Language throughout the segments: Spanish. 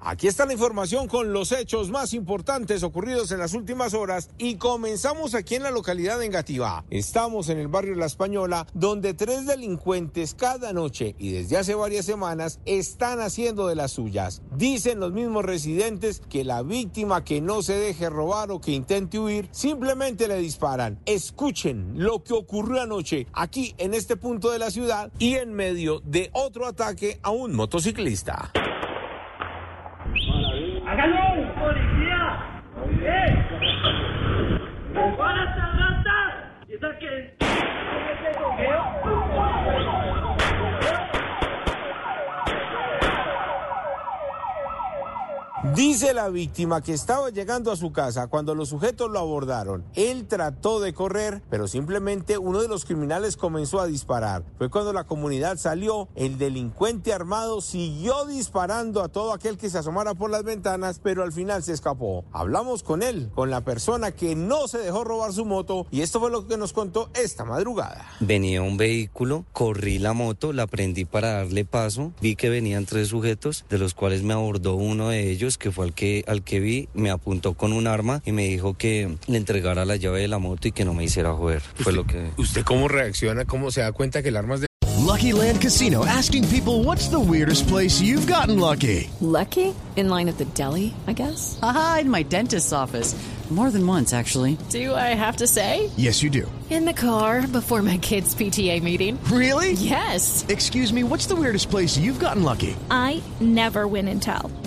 Aquí está la información con los hechos más importantes ocurridos en las últimas horas y comenzamos aquí en la localidad de Engativá. Estamos en el barrio La Española donde tres delincuentes cada noche y desde hace varias semanas están haciendo de las suyas. Dicen los mismos residentes que la víctima que no se deje robar o que intente huir simplemente le disparan. Escuchen lo que ocurrió anoche aquí en este punto de la ciudad y en medio de otro ataque a un motociclista. ¡Hágalo! ¡Policía! ¡Eh! ¡Nos van a ratas! ¿Y está qué? Dice la víctima que estaba llegando a su casa cuando los sujetos lo abordaron. Él trató de correr, pero simplemente uno de los criminales comenzó a disparar. Fue cuando la comunidad salió, el delincuente armado siguió disparando a todo aquel que se asomara por las ventanas, pero al final se escapó. Hablamos con él, con la persona que no se dejó robar su moto, y esto fue lo que nos contó esta madrugada. Venía un vehículo, corrí la moto, la prendí para darle paso, vi que venían tres sujetos, de los cuales me abordó uno de ellos que fue al que, al que vi, me apuntó con un arma y me dijo que le entregara la llave de la moto y que no me hiciera joder. Fue lo que... ¿Usted cómo reacciona? ¿Cómo se da cuenta que el arma es de... Lucky Land Casino asking people what's the weirdest place you've gotten lucky? Lucky? In line at the deli, I guess? Aha, in my dentist's office. More than once, actually. Do I have to say? Yes, you do. In the car before my kids' PTA meeting. Really? Yes. Excuse me, what's the weirdest place you've gotten lucky? I never win and tell.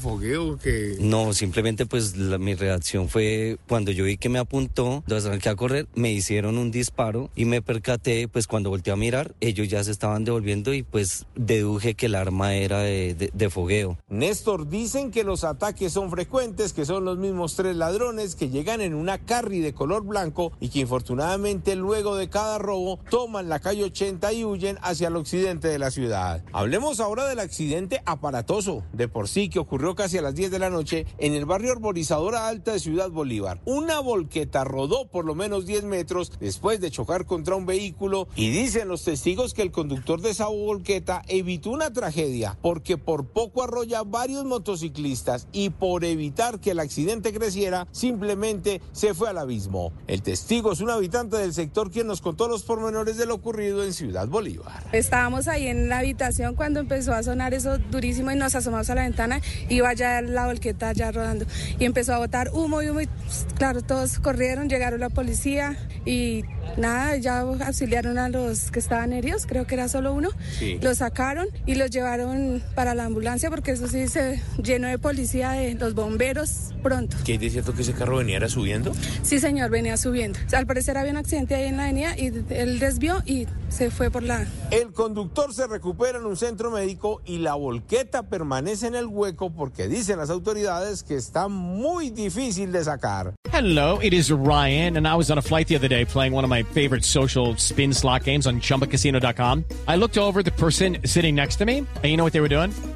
Fogueo que... No, simplemente pues la- mi reacción fue cuando yo vi que me apuntó, arranqué a correr, me hicieron un disparo y me percaté, pues cuando volteé a mirar, ellos ya se estaban devolviendo y pues deduje que el arma era de, de- de fogueo. Néstor, dicen que los ataques son frecuentes, que son los mismos tres ladrones que llegan en una carry de color blanco y que infortunadamente luego de cada robo toman la calle 80 y huyen hacia el occidente de la ciudad. Hablemos ahora del accidente aparatoso, de por sí que ocurrió casi a las 10 de la noche en el barrio Arborizadora Alta de Ciudad Bolívar. Una volqueta rodó por lo menos 10 metros después de chocar contra un vehículo y dicen los testigos que el conductor de esa volqueta evitó una tragedia porque por poco arrolla varios motociclistas y por evitar que el accidente creciera simplemente se fue al abismo. El testigo es un habitante del sector quien nos contó los pormenores de lo ocurrido en Ciudad Bolívar. Estábamos ahí en la habitación cuando empezó a sonar eso durísimo y nos asomamos a la ventana y iba ya la volqueta ya rodando y empezó a botar humo y humo y claro, todos corrieron, llegaron la policía y nada, ya auxiliaron a los que estaban heridos, creo que era solo uno, Sí. los sacaron y los llevaron para la ambulancia porque eso sí se llenó de policía de los bomberos pronto. ¿Qué es cierto que ese carro venía subiendo? Sí, señor, venía subiendo. Al parecer había un accidente ahí en la avenida y él desvió y se fue por la El conductor se recupera en un centro médico y la volqueta permanece en el hueco porque dicen las autoridades que está muy difícil de sacar. Hello, it is Ryan, and I was on a flight the other day playing one of my favorite social spin slot games on chumbacasino.com. I looked over at the person sitting next to me, and you know what they were doing?